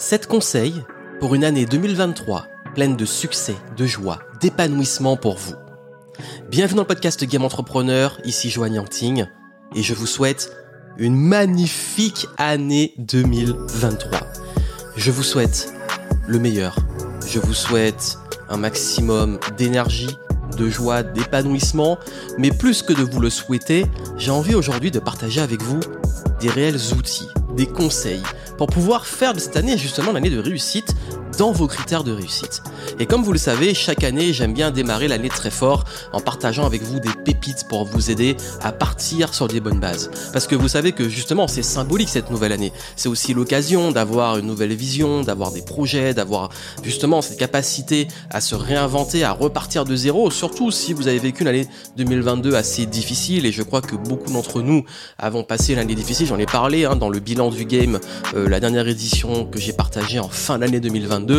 7 conseils pour une année 2023 pleine de succès, de joie, d'épanouissement pour vous. Bienvenue dans le podcast Game Entrepreneur, ici Joanne Yangting, et je vous souhaite une magnifique année 2023. Je vous souhaite le meilleur. Je vous souhaite un maximum d'énergie, de joie, d'épanouissement, mais plus que de vous le souhaiter, j'ai envie aujourd'hui de partager avec vous des réels outils, des conseils, pour pouvoir faire de cette année justement l'année de réussite dans vos critères de réussite. Et comme vous le savez, chaque année, j'aime bien démarrer l'année très fort en partageant avec vous des pépites pour vous aider à partir sur des bonnes bases. Parce que vous savez que justement, c'est symbolique cette nouvelle année. C'est aussi l'occasion d'avoir une nouvelle vision, d'avoir des projets, d'avoir justement cette capacité à se réinventer, à repartir de zéro, surtout si vous avez vécu l'année 2022 assez difficile. Et je crois que beaucoup d'entre nous avons passé l'année difficile. J'en ai parlé hein, dans le bilan du game, euh, la dernière édition que j'ai partagée en fin d'année 2022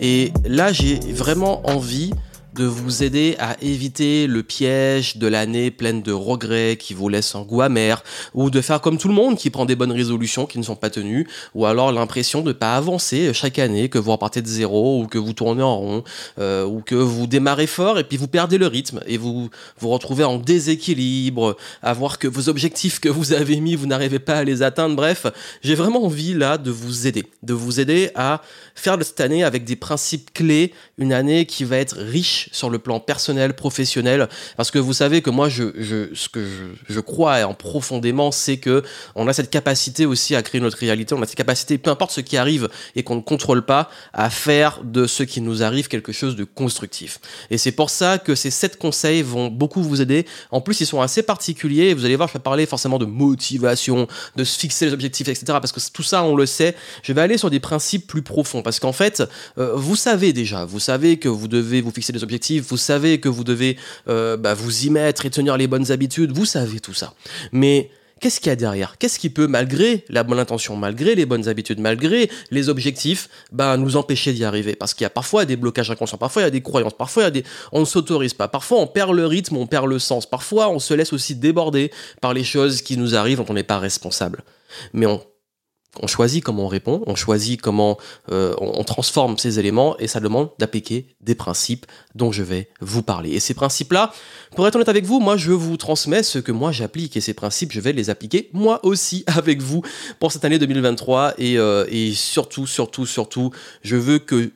et là, j'ai vraiment envie de vous aider à éviter le piège de l'année pleine de regrets qui vous laisse un goût amer, ou de faire comme tout le monde qui prend des bonnes résolutions qui ne sont pas tenues, ou alors l'impression de ne pas avancer chaque année, que vous repartez de zéro, ou que vous tournez en rond, euh, ou que vous démarrez fort et puis vous perdez le rythme, et vous vous retrouvez en déséquilibre, à voir que vos objectifs que vous avez mis, vous n'arrivez pas à les atteindre. Bref, j'ai vraiment envie là de vous aider, de vous aider à faire de cette année avec des principes clés, une année qui va être riche sur le plan personnel, professionnel, parce que vous savez que moi, je, ce que je, je crois en profondément, c'est que on a cette capacité aussi à créer notre réalité, on a cette capacité, peu importe ce qui arrive et qu'on ne contrôle pas, à faire de ce qui nous arrive quelque chose de constructif. Et c'est pour ça que ces sept conseils vont beaucoup vous aider. En plus, ils sont assez particuliers. Vous allez voir, je vais parler forcément de motivation, de se fixer les objectifs, etc. Parce que tout ça, on le sait. Je vais aller sur des principes plus profonds. Parce qu'en fait, euh, vous savez déjà, vous savez que vous devez vous fixer des objectifs vous savez que vous devez euh, bah, vous y mettre et tenir les bonnes habitudes, vous savez tout ça. Mais qu'est-ce qu'il y a derrière? Qu'est-ce qui peut, malgré la bonne intention, malgré les bonnes habitudes, malgré les objectifs, bah, nous empêcher d'y arriver? Parce qu'il y a parfois des blocages inconscients, parfois il y a des croyances, parfois il y a des... on ne s'autorise pas, parfois on perd le rythme, on perd le sens, parfois on se laisse aussi déborder par les choses qui nous arrivent dont on n'est pas responsable. Mais on on choisit comment on répond, on choisit comment euh, on, transforme ces éléments et ça demande d'appliquer des principes dont je vais vous parler. Et ces principes-là, pour être honnête avec vous, moi je vous transmets ce que moi j'applique et ces principes, je vais les appliquer moi aussi avec vous pour cette année 2023 et, euh, et surtout, surtout, surtout, je veux que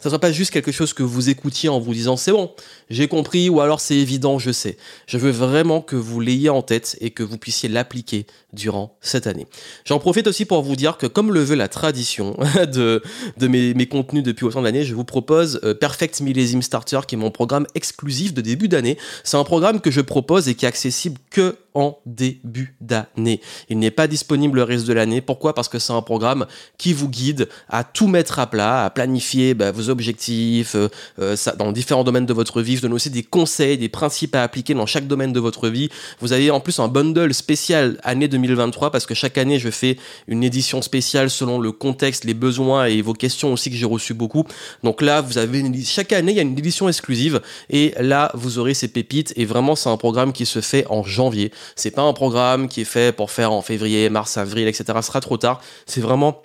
ça soit pas juste quelque chose que vous écoutiez en vous disant c'est bon, j'ai compris ou alors c'est évident, je sais. Je veux vraiment que vous l'ayez en tête et que vous puissiez l'appliquer durant cette année. J'en profite aussi pour vous dire que comme le veut la tradition de, mes, mes contenus depuis autant d'années, je vous propose euh, Perfect Millésime Starter qui est mon programme exclusif de début d'année. C'est un programme que je propose et qui est accessible que en début d'année. Il n'est pas disponible le reste de l'année. Pourquoi? Parce que c'est un programme qui vous guide à tout mettre à plat, à planifier bah, vos objectifs euh, euh, dans différents domaines de votre vie. Je donne aussi des conseils, des principes à appliquer dans chaque domaine de votre vie. Vous avez en plus un bundle spécial année 2023 parce que chaque année je fais une édition spéciale selon le contexte, les besoins et vos questions aussi que j'ai reçu beaucoup. Donc là, vous avez une, chaque année il y a une édition exclusive et là vous aurez ces pépites et vraiment c'est un programme qui se fait en janvier. C'est pas un programme qui est fait pour faire en février, mars, avril, etc. Ce sera trop tard. C'est vraiment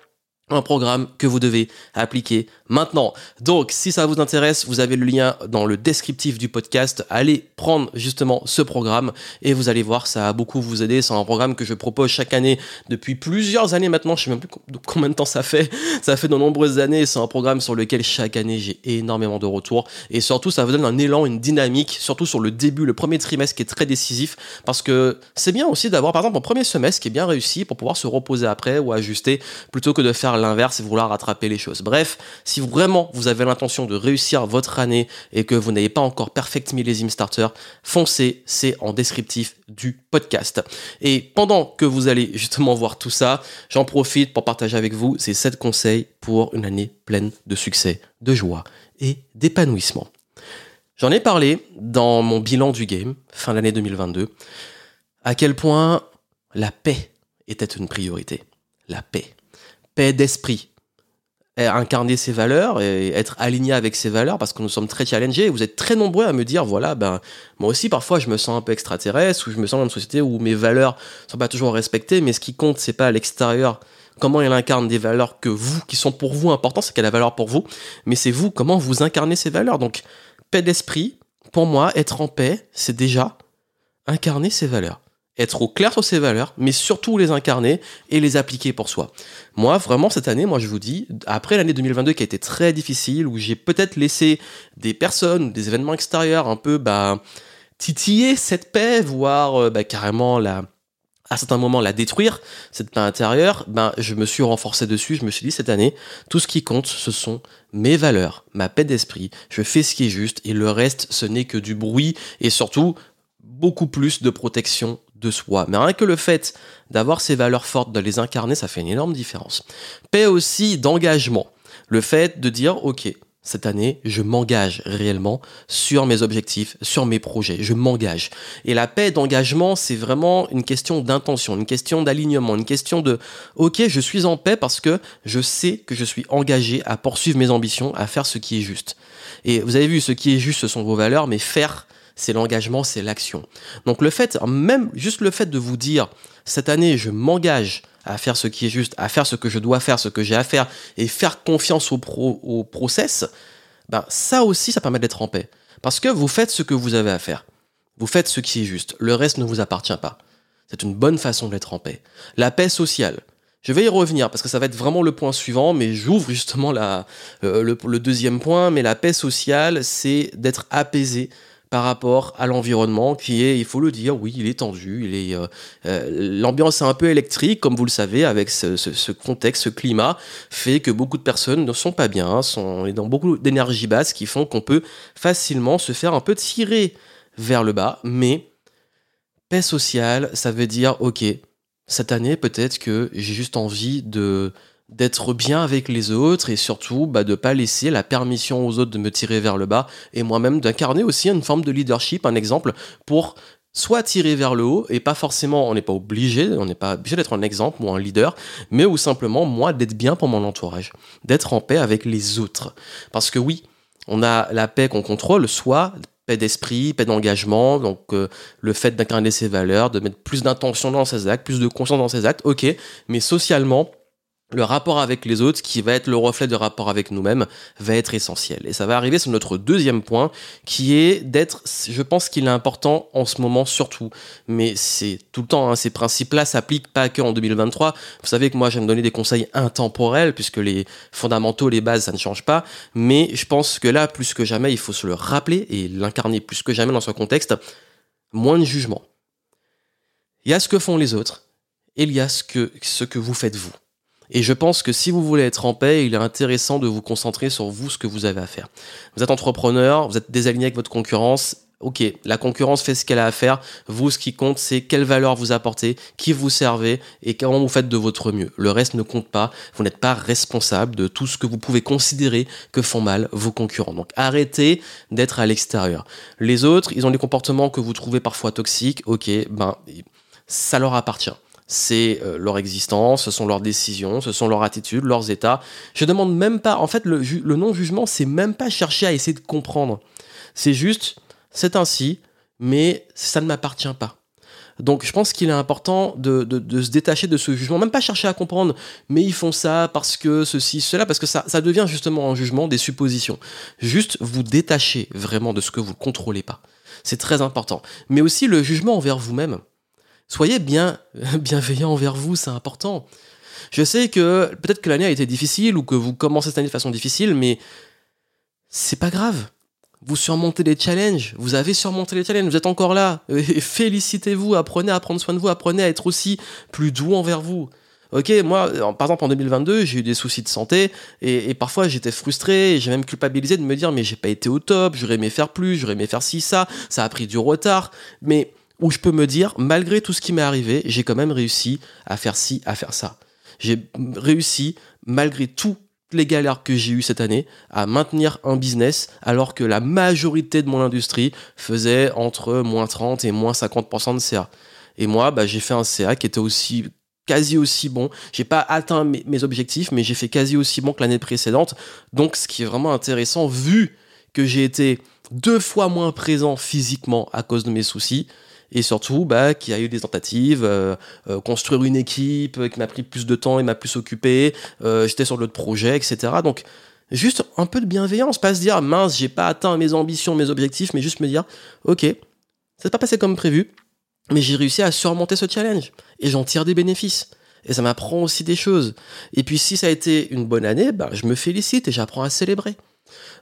un programme que vous devez appliquer maintenant. Donc, si ça vous intéresse, vous avez le lien dans le descriptif du podcast. Allez prendre justement ce programme et vous allez voir, ça a beaucoup vous aider. C'est un programme que je propose chaque année depuis plusieurs années maintenant. Je sais même plus combien de temps ça fait. Ça fait de nombreuses années. C'est un programme sur lequel chaque année j'ai énormément de retours et surtout ça vous donne un élan, une dynamique, surtout sur le début, le premier trimestre qui est très décisif parce que c'est bien aussi d'avoir par exemple un premier semestre qui est bien réussi pour pouvoir se reposer après ou ajuster plutôt que de faire l'inverse et vouloir rattraper les choses. Bref, si vraiment vous avez l'intention de réussir votre année et que vous n'avez pas encore Perfect Millésime Starter, foncez, c'est en descriptif du podcast. Et pendant que vous allez justement voir tout ça, j'en profite pour partager avec vous ces 7 conseils pour une année pleine de succès, de joie et d'épanouissement. J'en ai parlé dans mon bilan du game, fin d'année 2022, à quel point la paix était une priorité. La paix. Paix d'esprit, incarner ses valeurs et être aligné avec ses valeurs parce que nous sommes très challengés. Vous êtes très nombreux à me dire voilà, ben moi aussi parfois je me sens un peu extraterrestre ou je me sens dans une société où mes valeurs sont pas toujours respectées, mais ce qui compte c'est pas à l'extérieur comment elle incarne des valeurs que vous, qui sont pour vous importantes, c'est qu'elle a valeur pour vous, mais c'est vous, comment vous incarnez ces valeurs. Donc, paix d'esprit, pour moi, être en paix, c'est déjà incarner ces valeurs être au clair sur ses valeurs, mais surtout les incarner et les appliquer pour soi. Moi, vraiment, cette année, moi, je vous dis, après l'année 2022 qui a été très difficile, où j'ai peut-être laissé des personnes, des événements extérieurs un peu, bah, titiller cette paix, voire euh, bah, carrément la, à certains moments la détruire, cette paix intérieure, ben, je me suis renforcé dessus, je me suis dit cette année, tout ce qui compte, ce sont mes valeurs, ma paix d'esprit, je fais ce qui est juste, et le reste, ce n'est que du bruit, et surtout, beaucoup plus de protection de soi. Mais rien que le fait d'avoir ces valeurs fortes, de les incarner, ça fait une énorme différence. Paix aussi d'engagement. Le fait de dire, ok, cette année, je m'engage réellement sur mes objectifs, sur mes projets. Je m'engage. Et la paix d'engagement, c'est vraiment une question d'intention, une question d'alignement, une question de, ok, je suis en paix parce que je sais que je suis engagé à poursuivre mes ambitions, à faire ce qui est juste. Et vous avez vu, ce qui est juste, ce sont vos valeurs, mais faire c'est l'engagement, c'est l'action. Donc le fait, même juste le fait de vous dire, cette année, je m'engage à faire ce qui est juste, à faire ce que je dois faire, ce que j'ai à faire, et faire confiance au, pro, au process, ben, ça aussi, ça permet d'être en paix. Parce que vous faites ce que vous avez à faire. Vous faites ce qui est juste. Le reste ne vous appartient pas. C'est une bonne façon d'être en paix. La paix sociale. Je vais y revenir parce que ça va être vraiment le point suivant, mais j'ouvre justement la, euh, le, deuxième point. Mais la paix sociale, c'est d'être apaisé par rapport à l'environnement qui est, il faut le dire, oui, il est tendu, il est, euh, euh, l'ambiance est un peu électrique, comme vous le savez, avec ce, contexte, ce climat, fait que beaucoup de personnes ne sont pas bien, sont dans beaucoup d'énergie basse qui font qu'on peut facilement se faire un peu tirer vers le bas, mais paix sociale, ça veut dire, ok, cette année, peut-être que j'ai juste envie de d'être bien avec les autres et surtout bah, de pas laisser la permission aux autres de me tirer vers le bas et moi-même d'incarner aussi une forme de leadership, un exemple pour soit tirer vers le haut et pas forcément, on n'est pas obligé, on n'est pas obligé d'être un exemple ou un leader, mais ou simplement moi d'être bien pour mon entourage, d'être en paix avec les autres. Parce que oui, on a la paix qu'on contrôle, soit paix d'esprit, paix d'engagement, donc euh, le fait d'incarner ses valeurs, de mettre plus d'intention dans ses actes, plus de conscience dans ses actes, ok, mais socialement, le rapport avec les autres, qui va être le reflet de rapport avec nous-mêmes, va être essentiel. Et ça va arriver sur notre deuxième point, qui est d'être, je pense qu'il est important en ce moment surtout, mais c'est tout le temps, hein, ces principes-là s'appliquent pas que en 2023. Vous savez que moi j'aime donner des conseils intemporels, puisque les fondamentaux, les bases, ça ne change pas, mais je pense que là, plus que jamais, il faut se le rappeler et l'incarner plus que jamais dans ce contexte, moins de jugement. Il y a ce que font les autres, et il y a ce que, ce que vous faites vous. Et je pense que si vous voulez être en paix, il est intéressant de vous concentrer sur vous, ce que vous avez à faire. Vous êtes entrepreneur, vous êtes désaligné avec votre concurrence. Ok, la concurrence fait ce qu'elle a à faire. Vous, ce qui compte, c'est quelle valeur vous apportez, qui vous servez et comment vous faites de votre mieux. Le reste ne compte pas. Vous n'êtes pas responsable de tout ce que vous pouvez considérer que font mal vos concurrents. Donc arrêtez d'être à l'extérieur. Les autres, ils ont des comportements que vous trouvez parfois toxiques. Ok, ben, ça leur appartient c'est euh, leur existence, ce sont leurs décisions, ce sont leurs attitudes, leurs états. Je demande même pas, en fait, le, non-jugement, c'est même pas chercher à essayer de comprendre. C'est juste, c'est ainsi, mais ça ne m'appartient pas. Donc je pense qu'il est important de, se détacher de ce jugement, même pas chercher à comprendre, mais ils font ça parce que ceci, cela, parce que ça, ça devient justement un jugement, des suppositions. Juste vous détacher vraiment de ce que vous ne contrôlez pas. C'est très important. Mais aussi le jugement envers vous-même. Soyez bien bienveillant envers vous, c'est important. Je sais que peut-être que l'année a été difficile ou que vous commencez cette année de façon difficile, mais c'est pas grave. Vous surmontez les challenges, vous avez surmonté les challenges, vous êtes encore là. Félicitez-vous, apprenez à prendre soin de vous, apprenez à être aussi plus doux envers vous. Ok, moi, par exemple, en 2022, j'ai eu des soucis de santé et, et parfois j'étais frustré, j'ai même culpabilisé de me dire mais j'ai pas été au top, j'aurais aimé faire plus, j'aurais aimé faire ci, ça, ça a pris du retard. Mais où je peux me dire, malgré tout ce qui m'est arrivé, j'ai quand même réussi à faire ci, à faire ça. J'ai réussi, malgré toutes les galères que j'ai eues cette année, à maintenir un business alors que la majorité de mon industrie faisait entre moins 30 et moins 50% de CA. Et moi, bah, j'ai fait un CA qui était aussi quasi aussi bon. J'ai pas atteint mes, mes objectifs, mais j'ai fait quasi aussi bon que l'année précédente. Donc, ce qui est vraiment intéressant, vu que j'ai été deux fois moins présent physiquement à cause de mes soucis, et surtout bah, qu'il y a eu des tentatives, euh, euh, construire une équipe qui m'a pris plus de temps et m'a plus occupé, j'étais sur l'autre projet, etc. Donc juste un peu de bienveillance, pas se dire mince, j'ai pas atteint mes ambitions, mes objectifs, mais juste me dire ok, ça s'est pas passé comme prévu, mais j'ai réussi à surmonter ce challenge et j'en tire des bénéfices. Et ça m'apprend aussi des choses. Et puis si ça a été une bonne année, bah, je me félicite et j'apprends à célébrer.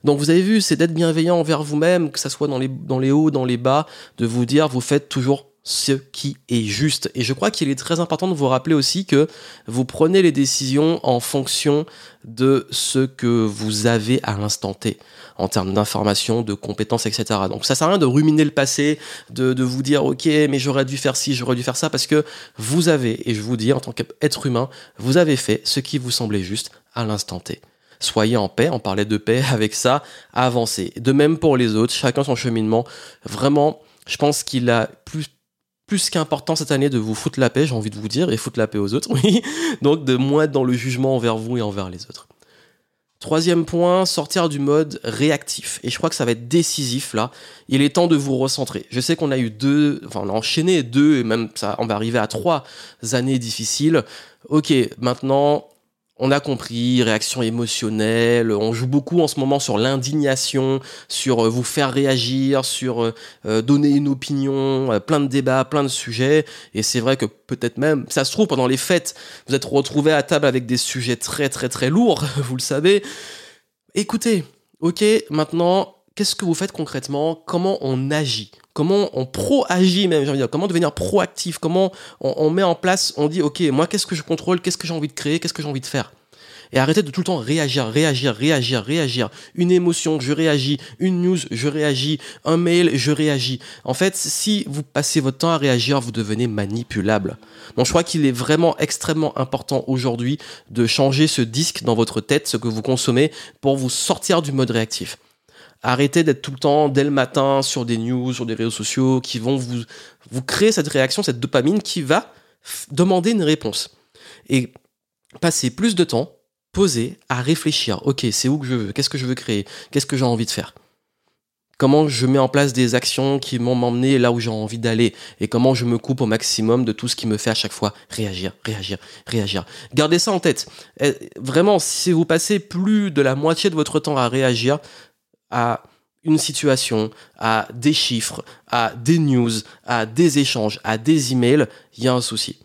Donc vous avez vu, c'est d'être bienveillant envers vous-même, que ça soit dans les, hauts, dans les bas, de vous dire vous faites toujours ce qui est juste. Et je crois qu'il est très important de vous rappeler aussi que vous prenez les décisions en fonction de ce que vous avez à l'instant T, en termes d'informations, de compétences, etc. Donc ça sert à rien de ruminer le passé, de vous dire ok mais j'aurais dû faire ci, j'aurais dû faire ça, parce que vous avez, et je vous dis en tant qu'être humain, vous avez fait ce qui vous semblait juste à l'instant T soyez en paix, on parlait de paix avec ça, avancez. De même pour les autres, chacun son cheminement. Vraiment, je pense qu'il a plus qu'important cette année de vous foutre la paix, j'ai envie de vous dire, et foutre la paix aux autres. Donc de moins être dans le jugement envers vous et envers les autres. Troisième point, sortir du mode réactif. Et je crois que ça va être décisif là. Il est temps de vous recentrer. Je sais qu'on a eu deux, enfin on a enchaîné deux et même ça, on va arriver à trois années difficiles. Ok, maintenant on a compris, réaction émotionnelle, on joue beaucoup en ce moment sur l'indignation, sur euh, vous faire réagir, sur euh, euh, donner une opinion, plein de débats, plein de sujets, et c'est vrai que peut-être même, ça se trouve, pendant les fêtes, vous êtes retrouvés à table avec des sujets très très très lourds, vous le savez. Écoutez, ok, maintenant, qu'est-ce que vous faites concrètement? Comment on agit? Comment on pro-agit même, j'ai envie de dire, comment devenir proactif Comment on, met en place, on dit, ok, moi qu'est-ce que je contrôle Qu'est-ce que j'ai envie de créer Qu'est-ce que j'ai envie de faire? Et arrêtez de tout le temps réagir, réagir, réagir, réagir. Une émotion, je réagis. Une news, je réagis. Un mail, je réagis. En fait, si vous passez votre temps à réagir, vous devenez manipulable. Donc je crois qu'il est vraiment extrêmement important aujourd'hui de changer ce disque dans votre tête, ce que vous consommez, pour vous sortir du mode réactif. Arrêtez d'être tout le temps dès le matin sur des news, sur des réseaux sociaux qui vont vous, vous créer cette réaction, cette dopamine qui va demander une réponse. Et passez plus de temps posé à réfléchir. Ok, c'est où que je veux Qu'est-ce que je veux créer Qu'est-ce que j'ai envie de faire? Comment je mets en place des actions qui vont m'emmener là où j'ai envie d'aller? Et comment je me coupe au maximum de tout ce qui me fait à chaque fois réagir, réagir, réagir? Gardez ça en tête. Eh, vraiment, si vous passez plus de la moitié de votre temps à réagir, à une situation, à des chiffres, à des news, à des échanges, à des emails, il y a un souci.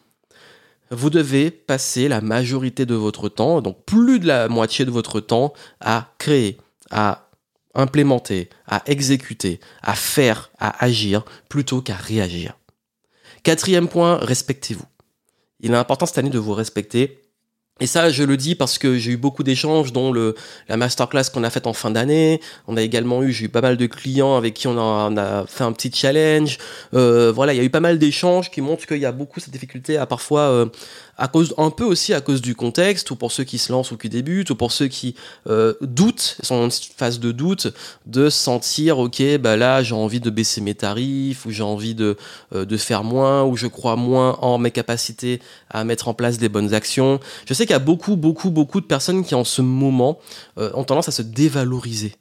Vous devez passer la majorité de votre temps, donc plus de la moitié de votre temps, à créer, à implémenter, à exécuter, à faire, à agir, plutôt qu'à réagir. Quatrième point, respectez-vous. Il est important cette année de vous respecter et ça, je le dis parce que j'ai eu beaucoup d'échanges, dont la masterclass qu'on a faite en fin d'année. On a également eu, j'ai eu pas mal de clients avec qui on a, a fait un petit challenge. Euh, voilà, il y a eu pas mal d'échanges qui montrent qu'il y a beaucoup cette difficulté à parfois euh, à cause un peu aussi à cause du contexte ou pour ceux qui se lancent ou qui débutent ou pour ceux qui euh, doutent sont en phase de doute de sentir ok bah là j'ai envie de baisser mes tarifs ou j'ai envie de euh, de faire moins ou je crois moins en mes capacités à mettre en place des bonnes actions. Je sais qu'il y a beaucoup beaucoup beaucoup de personnes qui en ce moment euh, ont tendance à se dévaloriser.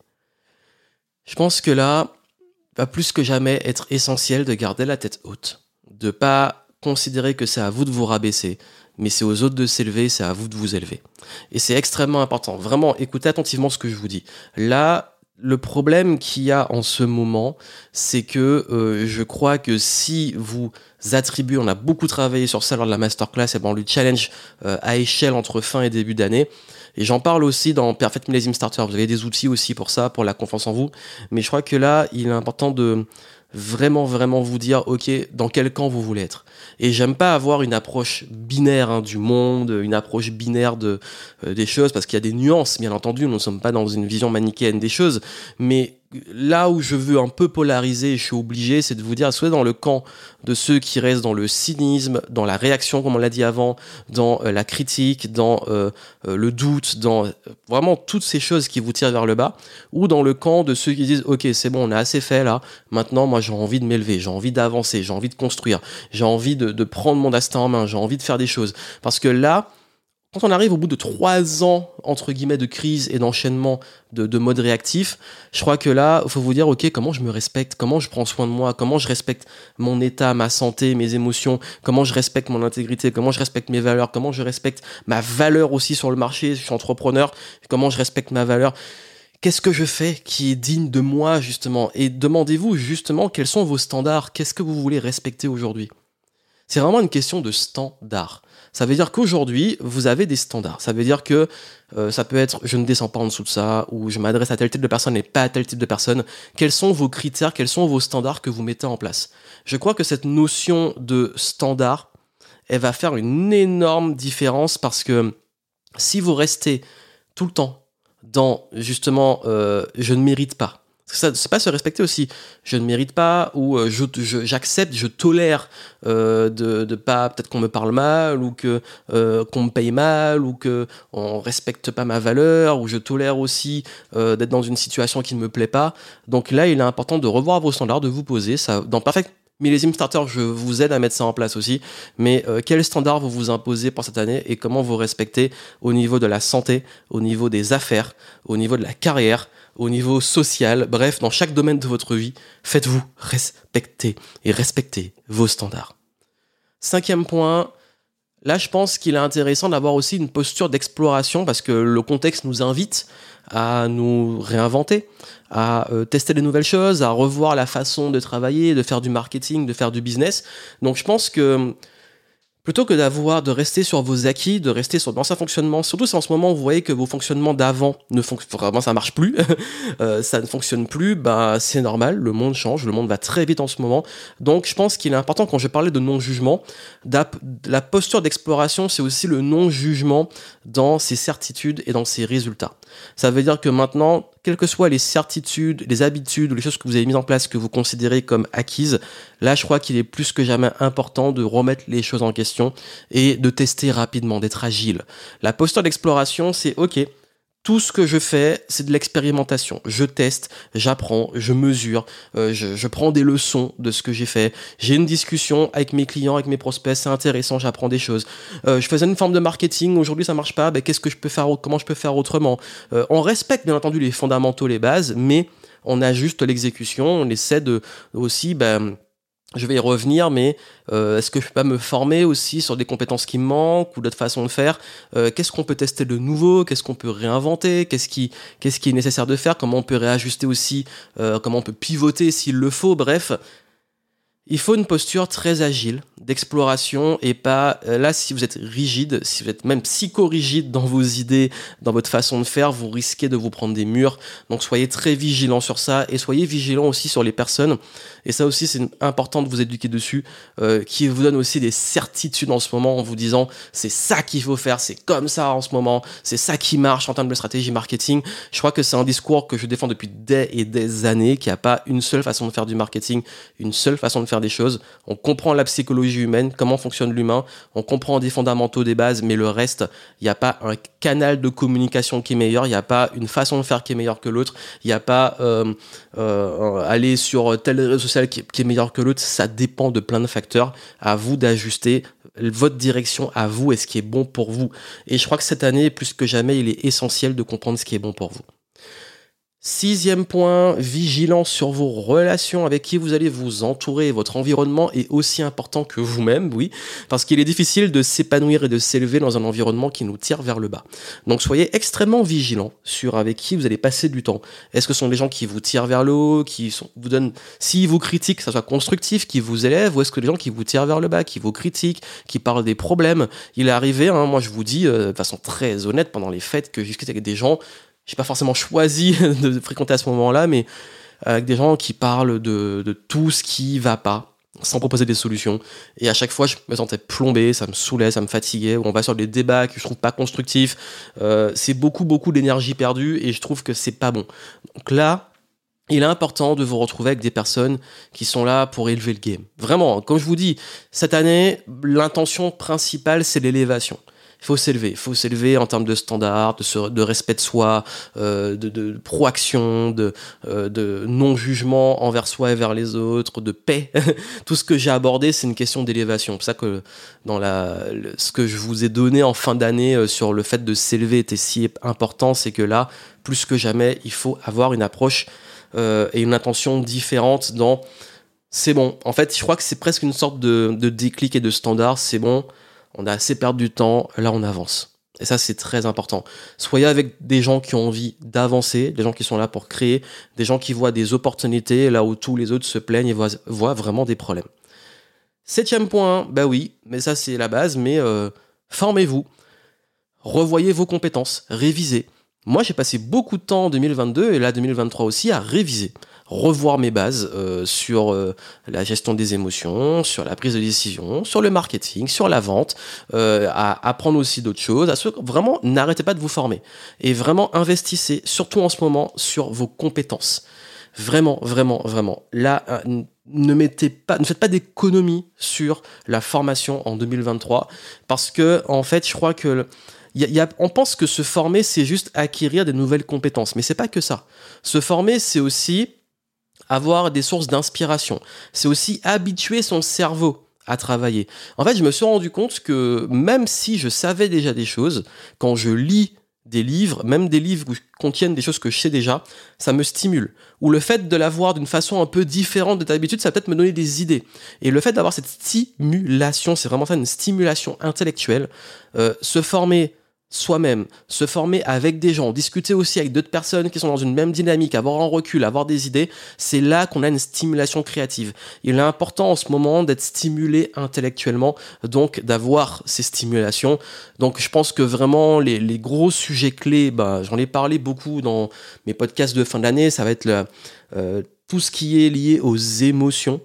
Je pense que là va plus que jamais être essentiel de garder la tête haute. De pas considérer que c'est à vous de vous rabaisser, mais c'est aux autres de s'élever, c'est à vous de vous élever. Et c'est extrêmement important. Vraiment, écoutez attentivement ce que je vous dis. Là, le problème qu'il y a en ce moment, c'est que euh, je crois que si vous attribuez, on a beaucoup travaillé sur ça lors de la masterclass et bon, le challenge euh, à échelle entre fin et début d'année, et j'en parle aussi dans Perfect Millésime Starter. Vous avez des outils aussi pour ça, pour la confiance en vous. Mais je crois que là, il est important de vraiment, vraiment vous dire, OK, dans quel camp vous voulez être. Et j'aime pas avoir une approche binaire hein, du monde, une approche binaire de, euh, des choses, parce qu'il y a des nuances, bien entendu, nous ne sommes pas dans une vision manichéenne des choses, mais là où je veux un peu polariser, je suis obligé, c'est de vous dire, soit dans le camp de ceux qui restent dans le cynisme, dans la réaction, comme on l'a dit avant, dans euh, la critique, dans euh, euh, le doute, dans vraiment toutes ces choses qui vous tirent vers le bas, ou dans le camp de ceux qui disent, ok, c'est bon, on a assez fait là, maintenant moi j'ai envie de m'élever, j'ai envie d'avancer, j'ai envie de construire, j'ai envie de, de prendre mon destin en main, j'ai envie de faire des choses. Parce que là, quand on arrive au bout de trois ans, entre guillemets, de crise et d'enchaînement de, de, mode réactif, je crois que là, il faut vous dire, OK, comment je me respecte, comment je prends soin de moi, comment je respecte mon état, ma santé, mes émotions, comment je respecte mon intégrité, comment je respecte mes valeurs, comment je respecte ma valeur aussi sur le marché, je suis entrepreneur, comment je respecte ma valeur? Qu'est-ce que je fais qui est digne de moi, justement? Et demandez-vous, justement, quels sont vos standards? Qu'est-ce que vous voulez respecter aujourd'hui? C'est vraiment une question de standard. Ça veut dire qu'aujourd'hui, vous avez des standards. Ça veut dire que euh, ça peut être je ne descends pas en dessous de ça, ou je m'adresse à tel type de personne et pas à tel type de personne. Quels sont vos critères, quels sont vos standards que vous mettez en place? Je crois que cette notion de standard, elle va faire une énorme différence parce que si vous restez tout le temps dans justement euh, je ne mérite pas, c'est pas se respecter aussi. Je ne mérite pas ou euh, je, j'accepte, je, tolère euh, de, de pas peut-être qu'on me parle mal ou que euh, qu'on me paye mal ou que on respecte pas ma valeur ou je tolère aussi d'être dans une situation qui ne me plaît pas. Donc là, il est important de revoir vos standards, de vous poser. Ça, dans Perfect Millésime Starter, je vous aide à mettre ça en place aussi. Mais quels standards vous vous imposez pour cette année et comment vous respectez au niveau de la santé, au niveau des affaires, au niveau de la carrière, au niveau social, bref, dans chaque domaine de votre vie, faites-vous respecter et respectez vos standards. Cinquième point, là je pense qu'il est intéressant d'avoir aussi une posture d'exploration parce que le contexte nous invite à nous réinventer, à euh, tester des nouvelles choses, à revoir la façon de travailler, de faire du marketing, de faire du business. Donc je pense que Plutôt que d'avoir, de rester sur vos acquis, de rester sur l'ancien fonctionnement, surtout si en ce moment vous voyez que vos fonctionnements d'avant ne fonctionnent vraiment ça marche plus, euh, ça ne fonctionne plus, bah c'est normal, le monde change, le monde va très vite en ce moment. Donc je pense qu'il est important quand je parlais de non-jugement, la posture d'exploration, c'est aussi le non-jugement dans ses certitudes et dans ses résultats. Ça veut dire que maintenant, quelles que soient les certitudes, les habitudes ou les choses que vous avez mises en place que vous considérez comme acquises, là je crois qu'il est plus que jamais important de remettre les choses en question et de tester rapidement, d'être agile. La posture d'exploration, c'est ok, tout ce que je fais, c'est de l'expérimentation. Je teste, j'apprends, je mesure, euh, je, prends des leçons de ce que j'ai fait. J'ai une discussion avec mes clients, avec mes prospects, c'est intéressant, j'apprends des choses. Euh, je faisais une forme de marketing, aujourd'hui ça marche pas, ben, qu'est-ce que je peux faire, comment je peux faire autrement? Euh, On respecte bien entendu les fondamentaux, les bases, mais on ajuste l'exécution, on essaie de aussi... Ben, je vais y revenir, mais euh, est-ce que je peux pas me former aussi sur des compétences qui me manquent ou d'autres façons de faire euh, Qu'est-ce qu'on peut tester de nouveau Qu'est-ce qu'on peut réinventer Qu'est-ce qui, est nécessaire de faire Comment on peut réajuster aussi euh, Comment on peut pivoter s'il le faut Bref, il faut une posture très agile d'exploration et pas euh, là si vous êtes rigide, si vous êtes même psycho-rigide dans vos idées, dans votre façon de faire, vous risquez de vous prendre des murs. Donc soyez très vigilant sur ça et soyez vigilant aussi sur les personnes. Et ça aussi c'est important de vous éduquer dessus, euh, qui vous donne aussi des certitudes en ce moment en vous disant c'est ça qu'il faut faire, c'est comme ça en ce moment, c'est ça qui marche en termes de stratégie marketing. Je crois que c'est un discours que je défends depuis des et des années, qu'il n'y a pas une seule façon de faire du marketing, une seule façon de faire des choses. On comprend la psychologie humaine, comment fonctionne l'humain, on comprend des fondamentaux, des bases, mais le reste, il n'y a pas un canal de communication qui est meilleur, il n'y a pas une façon de faire qui est meilleure que l'autre, il n'y a pas euh, euh, aller sur tel réseau social qui, est meilleur que l'autre, ça dépend de plein de facteurs. À vous d'ajuster votre direction à vous et ce qui est bon pour vous. Et je crois que cette année, plus que jamais, il est essentiel de comprendre ce qui est bon pour vous. Sixième point, vigilance sur vos relations avec qui vous allez vous entourer. Votre environnement est aussi important que vous-même, oui, parce qu'il est difficile de s'épanouir et de s'élever dans un environnement qui nous tire vers le bas. Donc soyez extrêmement vigilant sur avec qui vous allez passer du temps. Est-ce que ce sont des gens qui vous tirent vers le haut, qui vous donnent, s'ils vous critiquent, que ça soit constructif, qui vous élèvent, ou est-ce que des gens qui vous tirent vers le bas, qui vous critiquent, qui parlent des problèmes? Il est arrivé, hein, moi je vous dis euh, de façon très honnête pendant les fêtes que j'ai discuté avec des gens j'ai pas forcément choisi de fréquenter à ce moment-là, mais avec des gens qui parlent de, de, tout ce qui va pas, sans proposer des solutions. Et à chaque fois, je me sentais plombé, ça me saoulait, ça me fatiguait. On va sur des débats que je trouve pas constructifs. Euh, c'est beaucoup, beaucoup d'énergie perdue et je trouve que c'est pas bon. Donc là, il est important de vous retrouver avec des personnes qui sont là pour élever le game. Vraiment, comme je vous dis, cette année, l'intention principale, c'est l'élévation faut s'élever, faut s'élever en termes de standards, de, respect de soi, euh, de, proaction, de, euh, de non-jugement envers soi et vers les autres, de paix. Tout ce que j'ai abordé, c'est une question d'élévation. C'est pour ça que dans la, ce que je vous ai donné en fin d'année euh, sur le fait de s'élever était si important, c'est que là, plus que jamais, il faut avoir une approche et une intention différente dans c'est bon. En fait, je crois que c'est presque une sorte de, de déclic et de standard. C'est bon on a assez perdu du temps, là on avance. Et ça, c'est très important. Soyez avec des gens qui ont envie d'avancer, des gens qui sont là pour créer, des gens qui voient des opportunités là où tous les autres se plaignent et voient, vraiment des problèmes. Septième point, bah oui, mais ça c'est la base, mais euh, formez-vous, revoyez vos compétences, révisez. Moi, j'ai passé beaucoup de temps en 2022 et là 2023 aussi à réviser revoir mes bases euh, sur euh, la gestion des émotions, sur la prise de décision, sur le marketing, sur la vente, euh, à apprendre aussi d'autres choses. À vraiment, n'arrêtez pas de vous former et vraiment investissez, surtout en ce moment, sur vos compétences. Vraiment, vraiment, vraiment. Là, ne mettez pas, ne faites pas d'économie sur la formation en 2023 parce que en fait, je crois que y a, on pense que se former, c'est juste acquérir des nouvelles compétences, mais c'est pas que ça. Se former, c'est aussi avoir des sources d'inspiration. C'est aussi habituer son cerveau à travailler. En fait, je me suis rendu compte que même si je savais déjà des choses, quand je lis des livres, même des livres qui contiennent des choses que je sais déjà, ça me stimule. Ou le fait de l'avoir d'une façon un peu différente de d'habitude, ça peut-être me donner des idées. Et le fait d'avoir cette stimulation, c'est vraiment ça, une stimulation intellectuelle, euh, se former soi-même, se former avec des gens, discuter aussi avec d'autres personnes qui sont dans une même dynamique, avoir un recul, avoir des idées, c'est là qu'on a une stimulation créative. Il est important en ce moment d'être stimulé intellectuellement, donc d'avoir ces stimulations. Donc je pense que vraiment les, gros sujets clés, bah, j'en ai parlé beaucoup dans mes podcasts de fin d'année, ça va être euh, tout ce qui est lié aux émotions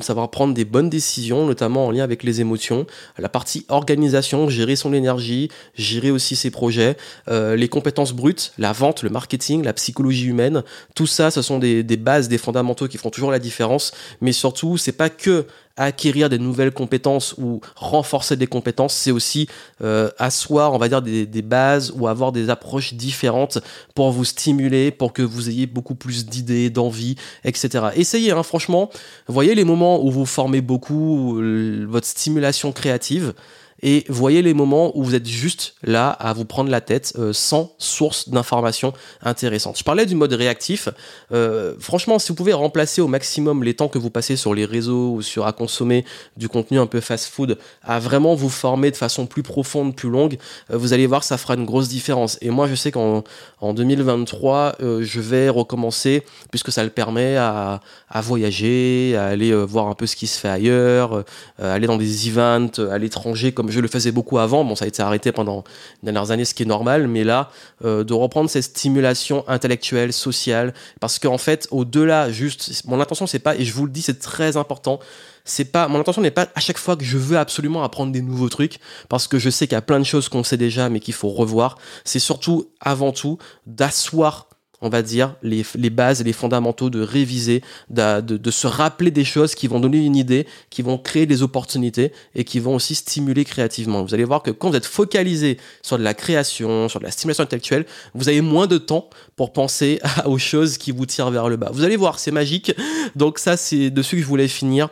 savoir prendre des bonnes décisions, notamment en lien avec les émotions, la partie organisation, gérer son énergie, gérer aussi ses projets, euh, les compétences brutes, la vente, le marketing, la psychologie humaine, tout ça, ce sont des, des bases, des fondamentaux qui font toujours la différence, mais surtout, c'est pas que acquérir des nouvelles compétences ou renforcer des compétences, c'est aussi euh, asseoir, on va dire, des, bases ou avoir des approches différentes pour vous stimuler, pour que vous ayez beaucoup plus d'idées, d'envie, etc. Essayez, hein, franchement, voyez les moments où vous formez beaucoup euh, votre stimulation créative et voyez les moments où vous êtes juste là à vous prendre la tête euh, sans source d'information intéressante. Je parlais du mode réactif. Euh, franchement, si vous pouvez remplacer au maximum les temps que vous passez sur les réseaux ou sur à consommer du contenu un peu fast-food à vraiment vous former de façon plus profonde, plus longue, euh, vous allez voir ça fera une grosse différence. Et moi, je sais qu'en en 2023, je vais recommencer puisque ça le permet à, à voyager, à aller voir un peu ce qui se fait ailleurs, aller dans des events à l'étranger comme je le faisais beaucoup avant. Bon, ça a été arrêté pendant les dernières années, ce qui est normal, mais là, euh, de reprendre cette stimulation intellectuelle, sociale, parce qu'en fait, au-delà, juste, mon intention, c'est pas, et je vous le dis, c'est très important, c'est pas, mon intention n'est pas à chaque fois que je veux absolument apprendre des nouveaux trucs, parce que je sais qu'il y a plein de choses qu'on sait déjà, mais qu'il faut revoir. C'est surtout, avant tout, d'asseoir on va dire, les, bases et les fondamentaux de réviser, de, de, se rappeler des choses qui vont donner une idée, qui vont créer des opportunités et qui vont aussi stimuler créativement. Vous allez voir que quand vous êtes focalisé sur de la création, sur de la stimulation intellectuelle, vous avez moins de temps pour penser aux choses qui vous tirent vers le bas. Vous allez voir, c'est magique. Donc ça, c'est dessus que je voulais finir.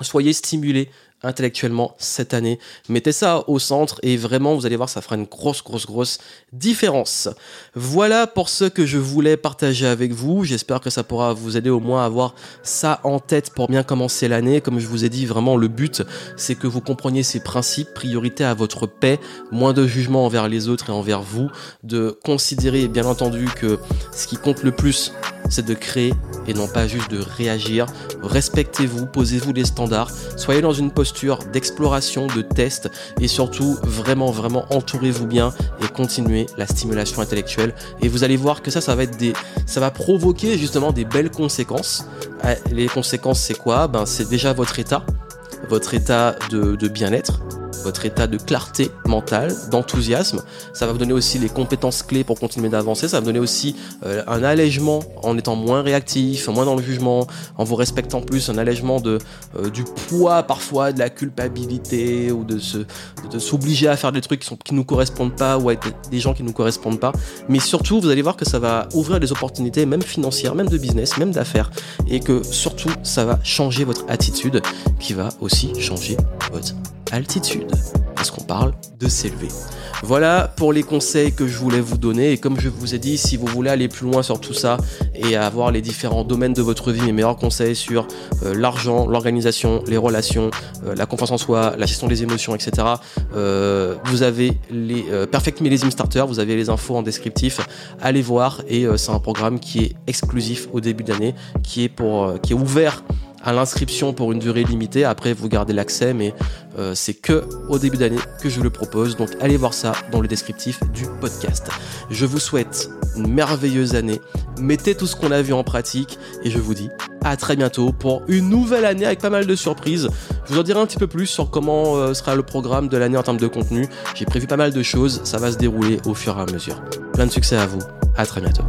Soyez stimulés, intellectuellement cette année. Mettez ça au centre et vraiment, vous allez voir, ça fera une grosse, grosse, grosse différence. Voilà pour ce que je voulais partager avec vous. J'espère que ça pourra vous aider au moins à avoir ça en tête pour bien commencer l'année. Comme je vous ai dit, vraiment, le but, c'est que vous compreniez ces principes, priorité à votre paix, moins de jugement envers les autres et envers vous, de considérer, bien entendu, que ce qui compte le plus, c'est de créer et non pas juste de réagir. Respectez-vous, posez-vous des standards, soyez dans une posture d'exploration, de test. Et surtout vraiment vraiment entourez-vous bien et continuez la stimulation intellectuelle. Et vous allez voir que ça ça va être des ça va provoquer justement des belles conséquences. Euh, les conséquences c'est quoi? Ben c'est déjà votre état, votre état de, de bien-être, votre état de clarté mentale, d'enthousiasme. Ça va vous donner aussi les compétences clés pour continuer d'avancer. Ça va vous donner aussi euh, un allègement en étant moins réactif, moins dans le jugement, en vous respectant plus, un allègement euh, du poids parfois, de la culpabilité ou de s'obliger à faire des trucs qui, qui nous correspondent pas ou à être des gens qui nous correspondent pas. Mais surtout, vous allez voir que ça va ouvrir des opportunités, même financières, même de business, même d'affaires, et que surtout, ça va changer votre attitude, qui va aussi changer votre altitude. Parce qu'on parle de s'élever. Voilà pour les conseils que je voulais vous donner. Et comme je vous ai dit, si vous voulez aller plus loin sur tout ça et avoir les différents domaines de votre vie, mes meilleurs conseils sur euh, l'argent, l'organisation, les relations, euh, la confiance en soi, la gestion des émotions, etc. Euh, vous avez les Perfect Millésime Starter, vous avez les infos en descriptif. Allez voir et c'est un programme qui est exclusif au début d'année, qui est pour, qui est ouvert à l'inscription pour une durée limitée. Après, vous gardez l'accès, mais euh, c'est que au début d'année que je le propose. Donc, allez voir ça dans le descriptif du podcast. Je vous souhaite une merveilleuse année. Mettez tout ce qu'on a vu en pratique et je vous dis à très bientôt pour une nouvelle année avec pas mal de surprises. Je vous en dirai un petit peu plus sur comment euh, sera le programme de l'année en termes de contenu. J'ai prévu pas mal de choses. Ça va se dérouler au fur et à mesure. Plein de succès à vous. À très bientôt.